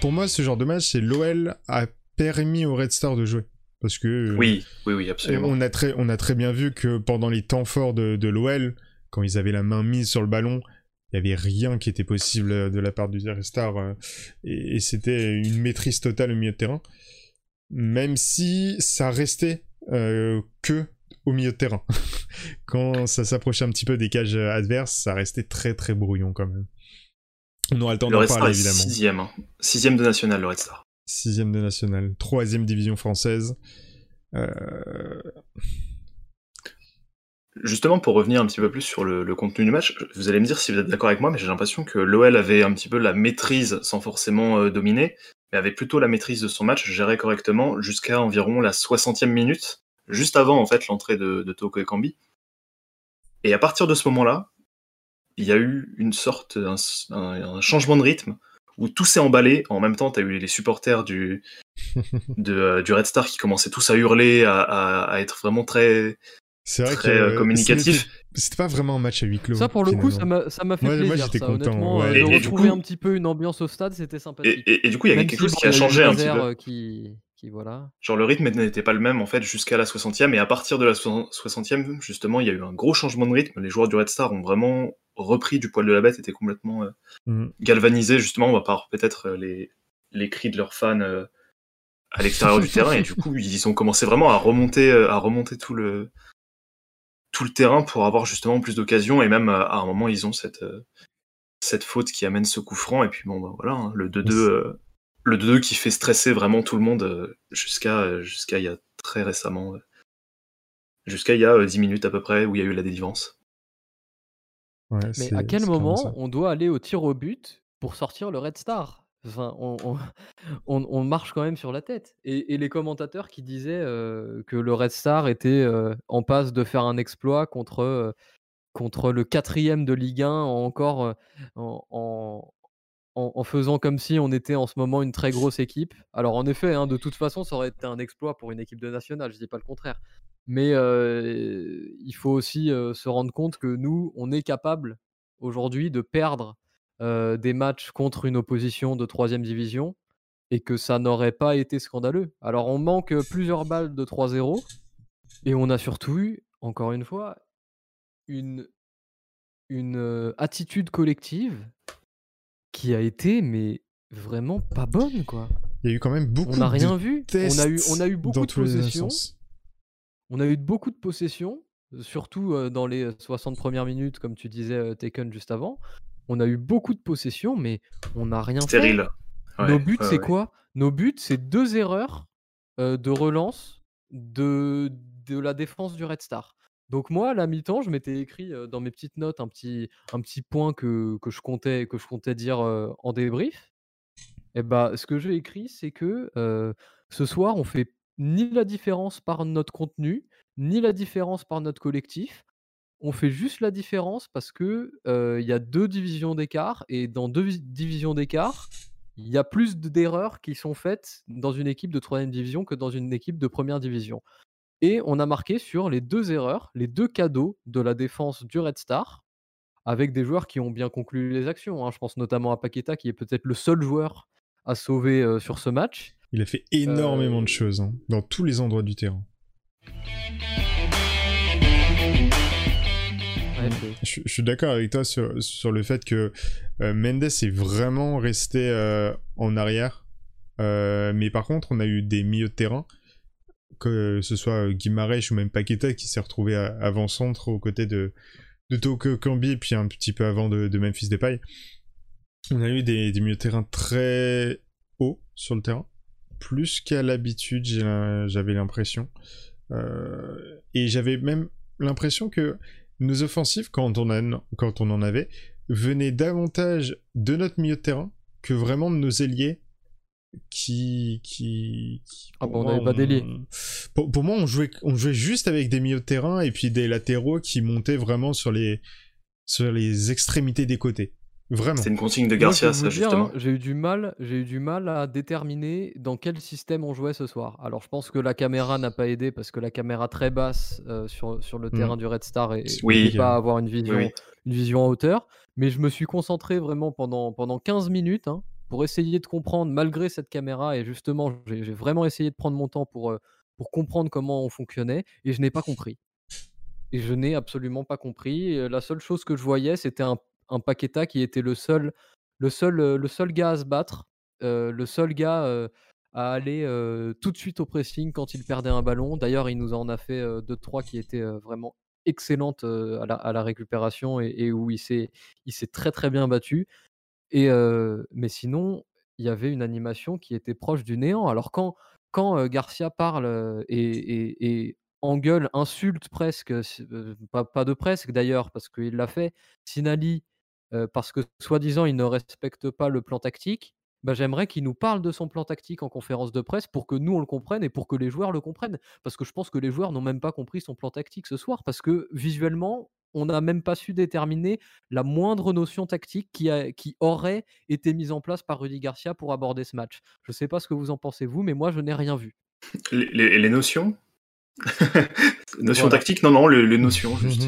pour moi, ce genre de match, c'est l'OL a permis au Red Star de jouer. Parce que. euh, Oui, oui, oui, absolument. On a, très, on a très bien vu que pendant les temps forts de, de l'OL, quand ils avaient la main mise sur le ballon, il n'y avait rien qui était possible de la part du Red Star. euh, et, et c'était une maîtrise totale au milieu de terrain. Même si ça restait euh, que au milieu de terrain. quand ça s'approchait un petit peu des cages adverses, ça restait très très brouillon quand même. On aura le temps Le d'en parler est évidemment. sixième. hein. Sixième de national, le Red Star. Sixième de national, troisième division française. Euh, Justement, pour revenir un petit peu plus sur le, le contenu du match, vous allez me dire si vous êtes d'accord avec moi, mais j'ai l'impression que l'OL avait un petit peu la maîtrise, sans forcément euh, dominer, mais avait plutôt la maîtrise de son match, gérait correctement jusqu'à environ la 60e minute, juste avant en fait l'entrée de, de Toko Ekambi. Et à partir de ce moment-là, il y a eu une sorte, un, un- un changement de rythme, où tout s'est emballé. En même temps, tu as eu les supporters du, de, euh, du Red Star qui commençaient tous à hurler, à, à- à être vraiment très, C'est vrai très que euh, communicatif. c'était- pas vraiment un match à huis clos. Ça, pour le coup, ça finalement. m'a ça m'a fait Moi- moi, plaisir. j'étais ça, content, ouais. euh, Et- de et du retrouver coup- un petit peu une ambiance au stade, c'était sympathique. et- et du coup, il y avait Même quelque si, chose qui a changé un petit peu. Qui, qui, voilà. Genre, le rythme n'était pas le même, en fait, jusqu'à la 60e. Et à partir de la 60e, justement, il y a eu un gros changement de rythme. Les joueurs du Red Star ont vraiment repris du poil de la bête, étaient complètement euh, Mhm. galvanisés, justement, à part peut-être euh, les, les cris de leurs fans euh, à l'extérieur du terrain. Et du coup, ils ont commencé vraiment à remonter, à remonter tout le, tout le terrain pour avoir justement plus d'occasions. Et même, à un moment, ils ont cette, cette faute qui amène ce coup franc. Et puis, bon, bah, voilà, hein, le 2-2. euh, le 2-2 qui fait stresser vraiment tout le monde jusqu'à jusqu'à il y a très récemment, jusqu'à il y a euh, 10 minutes à peu près, où il y a eu la délivrance. Ouais, Mais c'est- à quel c'est clairement moment ça. on doit aller au tir au but pour sortir le Red Star? Enfin, on, on- on- on marche quand même sur la tête. Et, et les commentateurs qui disaient euh, que le Red Star était euh, en passe de faire un exploit contre, euh, contre le quatrième de Ligue 1 encore euh, en, en- en- faisant comme si on était en ce moment une très grosse équipe. Alors en effet, hein, de toute façon, ça aurait été un exploit pour une équipe de nationale, je dis pas le contraire. Mais euh, il faut aussi euh, se rendre compte que nous, on est capable aujourd'hui de perdre euh, des matchs contre une opposition de troisième division et que ça n'aurait pas été scandaleux. Alors on manque plusieurs balles de 3-0 et on a surtout eu, encore une fois, une, attitude collective qui a été mais vraiment pas bonne quoi. Il y a eu quand même beaucoup On n'a rien de vu. On a eu, on a eu beaucoup de possessions. On a eu beaucoup de possessions, surtout euh, dans les euh, 60 premières minutes, comme tu disais, euh, Taken juste avant. On a eu beaucoup de possessions, mais on n'a rien fait. Ouais, Nos buts, ouais, c'est ouais. quoi? Nos buts, c'est deux erreurs euh, de relance de, de la défense du Red Star. Donc moi, à la mi-temps, je m'étais écrit dans mes petites notes un petit, un petit point que, que, je comptais, que je comptais dire en débrief. Et bah, ce que j'ai écrit, c'est que ce soir, on fait ni la différence par notre contenu, ni la différence par notre collectif. On fait juste la différence parce que il y a deux divisions d'écart et dans deux vis- divisions d'écart, il y a plus de- d'erreurs qui sont faites dans une équipe de troisième division que dans une équipe de première division. Et on a marqué sur les deux erreurs, les deux cadeaux de la défense du Red Star, avec des joueurs qui ont bien conclu les actions. hein. Je pense notamment à Paqueta, qui est peut-être le seul joueur à sauver euh, sur ce match. Il a fait énormément Euh, de choses hein, dans tous les endroits du terrain. Ouais, c'est- Je, je suis d'accord avec toi sur, sur le fait que euh, Mendes est vraiment resté euh, en arrière. Euh, mais par contre, on a eu des milieux de terrain, que ce soit Guimarães ou même Paqueta qui s'est retrouvé avant-centre aux côtés de, de Toko Kambi et puis un petit peu avant de, de Memphis Depay. On a eu des, des milieux de terrain très hauts sur le terrain, plus qu'à l'habitude, j'avais l'impression. Euh, et j'avais même l'impression que nos offensives, quand on, en- quand on en avait, venaient davantage de notre milieu de terrain que vraiment de nos ailiers qui... qui, qui- Ah pour bah, on moi, avait pas d'ailier. Pour, pour moi, on jouait, on jouait juste avec des milieux de terrain et puis des latéraux qui montaient vraiment sur les, sur les extrémités des côtés. Vraiment. C'est une consigne de Garcia, ça, justement. hein, j'ai eu du mal, j'ai eu du mal à déterminer dans quel système on jouait ce soir. Alors, je pense que la caméra n'a pas aidé parce que la caméra très basse euh, sur, sur le Mm. terrain du Red Star et Oui. pas à avoir une vision, oui. une vision en hauteur. Mais je me suis concentré vraiment pendant, pendant 15 minutes. hein. Pour essayer de comprendre malgré cette caméra et justement, j'ai vraiment essayé de prendre mon temps pour, pour comprendre comment on fonctionnait et je n'ai pas compris. Et je n'ai absolument pas compris, la seule chose que je voyais, c'était un un Paqueta qui était le seul le seul, le seul gars à se battre, le seul gars, à aller, tout de suite au pressing quand il perdait un ballon. D'ailleurs, il nous en a fait, heu, 2-3 qui étaient, vraiment excellentes, à la récupération et et où il s'est très, très bien battu et mais sinon, il y avait une animation qui était proche du néant. Alors quand Garcia parle, et et engueule, insulte presque, pas de presque d'ailleurs parce qu'il l'a fait, Sinali, parce que soi-disant il ne respecte pas le plan tactique, bah, j'aimerais qu'il nous parle de son plan tactique en conférence de presse pour que nous on le comprenne et pour que les joueurs le comprennent. Parce que je pense que les joueurs n'ont même pas compris son plan tactique ce soir parce que visuellement, on n'a même pas su déterminer la moindre notion tactique qui a qui aurait été mise en place par Rudy Garcia pour aborder ce match. Je sais pas ce que vous en pensez vous, mais moi je n'ai rien vu. Les, les- les notions? Notions Voilà. tactiques Non, non, les, les notions, juste.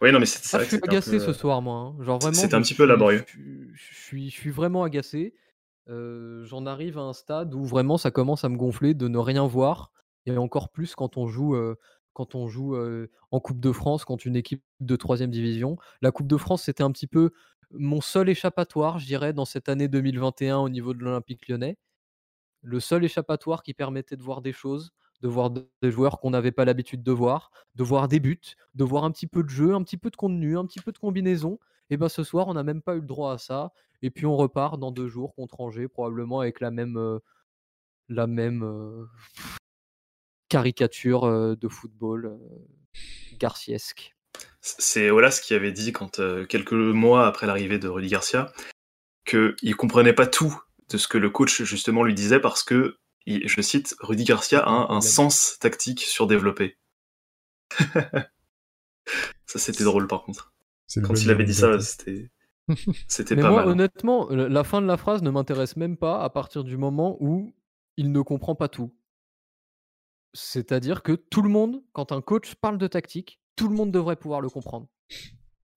Oui, non, mais c'est c'est Ah, je suis agacé peu, ce euh, soir moi, hein. Genre vraiment c'était un petit peu laborieux. je suis je vraiment agacé. Heu, j'en arrive à un stade où vraiment ça commence à me gonfler de ne rien voir et encore plus quand on joue, heu, quand on joue, en coupe de France contre une équipe de 3 division. La coupe de France, c'était un petit peu mon seul échappatoire, je dirais, dans cette année 2021 au niveau de l'Olympique lyonnais. Le seul échappatoire qui permettait de voir des choses, de voir des joueurs qu'on n'avait pas l'habitude de voir, de voir des buts, de voir un petit peu de jeu, un petit peu de contenu, un petit peu de combinaison et ben, ce soir, on n'a même pas eu le droit à ça et puis on repart dans 2 jours contre Angers probablement avec la même, la même, caricature, heu, de football, heu, garciesque. C'est Olas qui avait dit, quand, euh, quelques mois après l'arrivée de Rudy Garcia, qu'il comprenait pas tout de ce que le coach justement lui disait parce que, je cite, Rudy Garcia a un, sens tactique surdéveloppé. ça c'était drôle par contre. Quand il avait dit ça, c'était c'était pas moi, mal. hein. honnêtement, la fin de la phrase ne m'intéresse même pas à partir du moment où il ne comprend pas tout. C'est-à-dire que tout le monde, quand un coach parle de tactique, tout le monde devrait pouvoir le comprendre.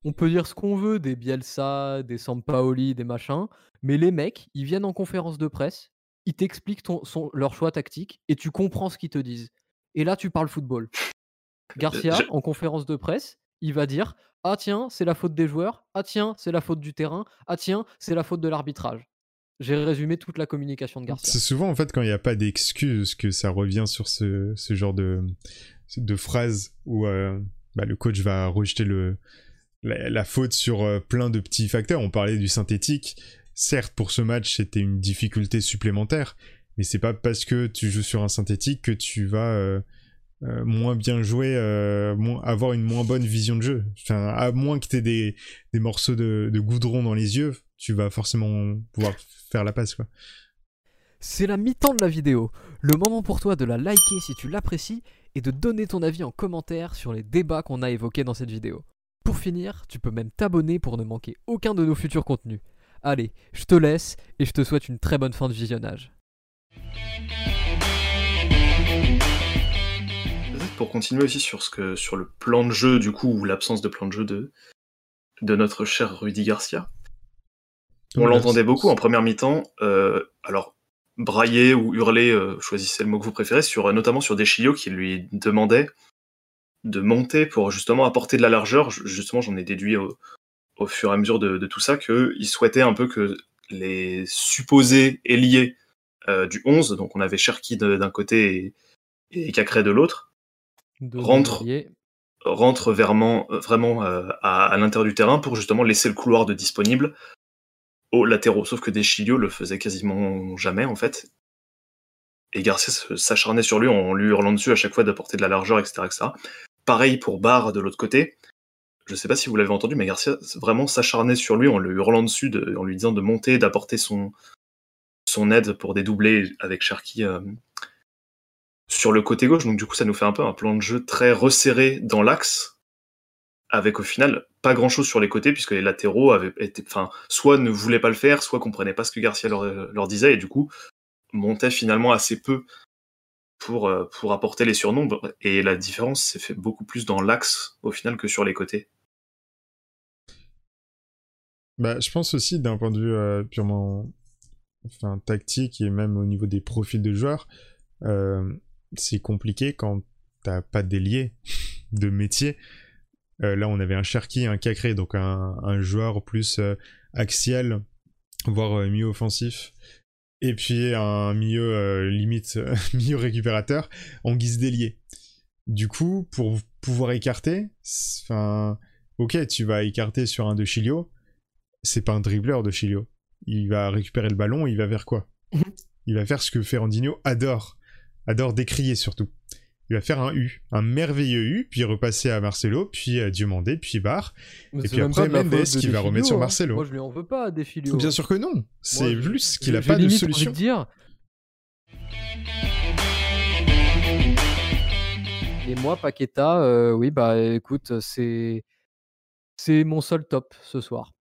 On peut dire ce qu'on veut des Bielsa, des Sampaoli, des machins, mais les mecs, ils viennent en conférence de presse, ils t'expliquent ton son leur choix tactique et tu comprends ce qu'ils te disent. Et là, tu parles football. Garcia, je- en conférence de presse, il va dire: «Ah tiens, c'est la faute des joueurs. Ah tiens, c'est la faute du terrain. Ah tiens, c'est la faute de l'arbitrage». J'ai résumé toute la communication de Garcia. C'est souvent en fait quand il n'y a pas d'excuses que ça revient sur ce, genre de, de phrase où euh, bah, le coach va rejeter la, faute sur euh, plein de petits facteurs. On parlait du synthétique. Certes, pour ce match, c'était une difficulté supplémentaire, mais c'est pas parce que tu joues sur un synthétique que tu vas euh, moins bien jouer, avoir une moins bonne vision de jeu. À moins que tu aies des, morceaux de goudron dans les yeux, tu vas forcément pouvoir faire la passe. Quoi. C'est la mi-temps de la vidéo. Le moment pour toi de la liker si tu l'apprécies et de donner ton avis en commentaire sur les débats qu'on a évoqués dans cette vidéo. Pour finir, tu peux même t'abonner pour ne manquer aucun de nos futurs contenus. Allez, je te laisse et je te souhaite une très bonne fin de visionnage. Pour continuer aussi sur, ce que, sur le plan de jeu, du coup, ou l'absence de plan de jeu de, de notre cher Rudy Garcia. On l'entendait beaucoup en première mi-temps. euh, alors, brailler ou hurler, euh, choisissez le mot que vous préférez, sur, notamment sur Deschilio qui lui demandait de monter pour justement apporter de la largeur. Ju- Justement, j'en ai déduit au, au fur et à mesure de, de tout ça qu'il souhaitait un peu que les supposés ailiers euh, du 11, donc on avait Cherki d'un côté et, et Cacré de l'autre, De Rentre. Delaurier. rentre vraiment, euh, vraiment euh, à, à l'intérieur du terrain pour justement laisser le couloir de disponible aux latéraux. Sauf que Deschilio le faisait quasiment jamais en fait. Et Garcia s'acharnait sur lui en lui hurlant dessus à chaque fois d'apporter de la largeur, etc. Pareil pour Barre de l'autre côté. Je sais pas si vous l'avez entendu, mais Garcia vraiment s'acharnait sur lui en le hurlant dessus, de- en lui disant de monter, d'apporter son, son aide pour dédoubler avec Cherki euh, sur le côté gauche. Donc du coup, ça nous fait un peu un plan de jeu très resserré dans l'axe, avec au final pas grand chose sur les côtés, puisque les latéraux avaient été, enfin, soit ne voulaient pas le faire, soit comprenaient pas ce que Garcia leur, leur disait, et du coup, montaient finalement assez peu pour, euh, pour apporter les surnombres. Et la différence s'est fait beaucoup plus dans l'axe au final que sur les côtés. Bah, je pense aussi d'un point de vue euh, purement enfin, tactique et même au niveau des profils de joueurs, euh, c'est compliqué quand t'as pas d'ailier de métier. Euh, là, on avait un Cherki, un Cacré, donc un, un joueur plus euh, axial, voire euh, milieu offensif. Et puis un milieu euh, limite, milieu récupérateur en guise d'ailier. Du coup, pour pouvoir écarter, enfin, ok, tu vas écarter sur un de Chilio, c'est pas un dribbleur de Chilio. Il va récupérer le ballon, il va vers quoi? Il va faire ce que Ferrandinho adore, adore décrier surtout. Il va faire un U, un merveilleux U, puis repasser à Marcelo, puis à Diomandé, puis Barre. Et puis après, Mendes qui va remettre sur hein. Marcelo. Moi, je lui en veux pas, des Filio. Bien sûr que non, c'est Moi, juste qu'il a pas de solution. dire. Et moi, Paqueta, euh, oui, bah écoute, c'est c'est mon seul top ce soir.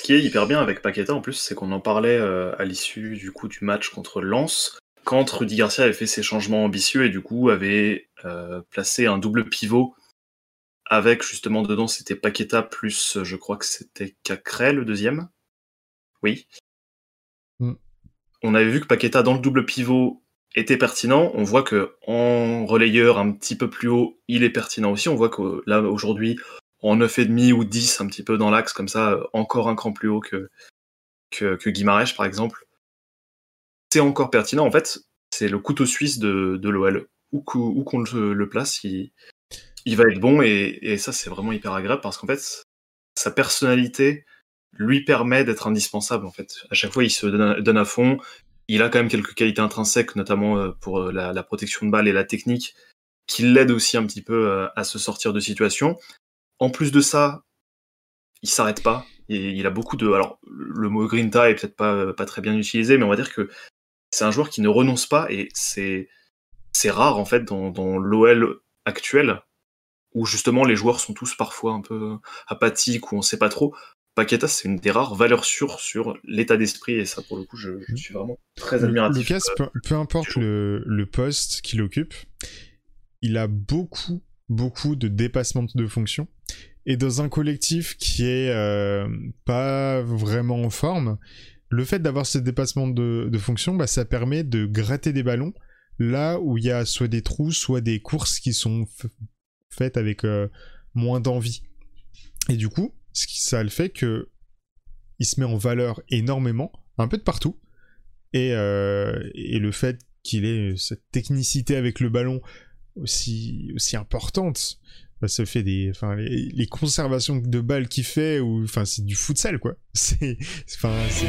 Ce qui est hyper bien avec Paqueta en plus, c'est qu'on en parlait euh, à l'issue du coup du match contre Lens, quand Rudy Garcia avait fait ses changements ambitieux et du coup avait euh, placé un double pivot avec justement dedans c'était Paqueta plus je crois que c'était Cacré le deuxième. Oui. Mm. On avait vu que Paqueta dans le double pivot était pertinent. On voit que en relayeur un petit peu plus haut, il est pertinent aussi. On voit que là aujourd'hui en 9,5 ou 10 un petit peu dans l'axe comme ça, encore un cran plus haut que, que, que Guimarães par exemple. C'est encore pertinent en fait, c'est le couteau suisse de, de l'OL. Où, qu'o- où qu'on le, place, il, va être bon et, ça c'est vraiment hyper agréable parce qu'en fait sa personnalité lui permet d'être indispensable en fait. À chaque fois il se donne à, fond, il a quand même quelques qualités intrinsèques notamment euh, pour euh, la, protection de balle et la technique qui l'aident aussi un petit peu euh, à se sortir de situations. En plus de ça, il s'arrête pas. Il a beaucoup de. Alors, le mot grinta est peut-être pas, pas très bien utilisé, mais on va dire que c'est un joueur qui ne renonce pas et c'est c'est rare en fait dans, dans l'OL actuel où justement les joueurs sont tous parfois un peu apathiques ou on sait pas trop. Paqueta, c'est une des rares valeurs sûres sur l'état d'esprit et ça, pour le coup, je, je suis vraiment très admiratif. Lucas, peu, peu importe le, le poste qu'il occupe, il a beaucoup, beaucoup de dépassements de fonction. Et dans un collectif qui est euh, pas vraiment en forme, le fait d'avoir ce dépassement de, fonction, bah, ça permet de gratter des ballons là où il y a soit des trous, soit des courses qui sont faites avec euh, moins d'envie. Et du coup, ce qui, ça le fait que il se met en valeur énormément, un peu de partout. Et, euh, le fait qu'il ait cette technicité avec le ballon aussi importante, bah, ça fait des, enfin, les, les conservations de balles qu'il fait, ou, enfin, c'est du futsal, quoi. C'est, enfin, c'est...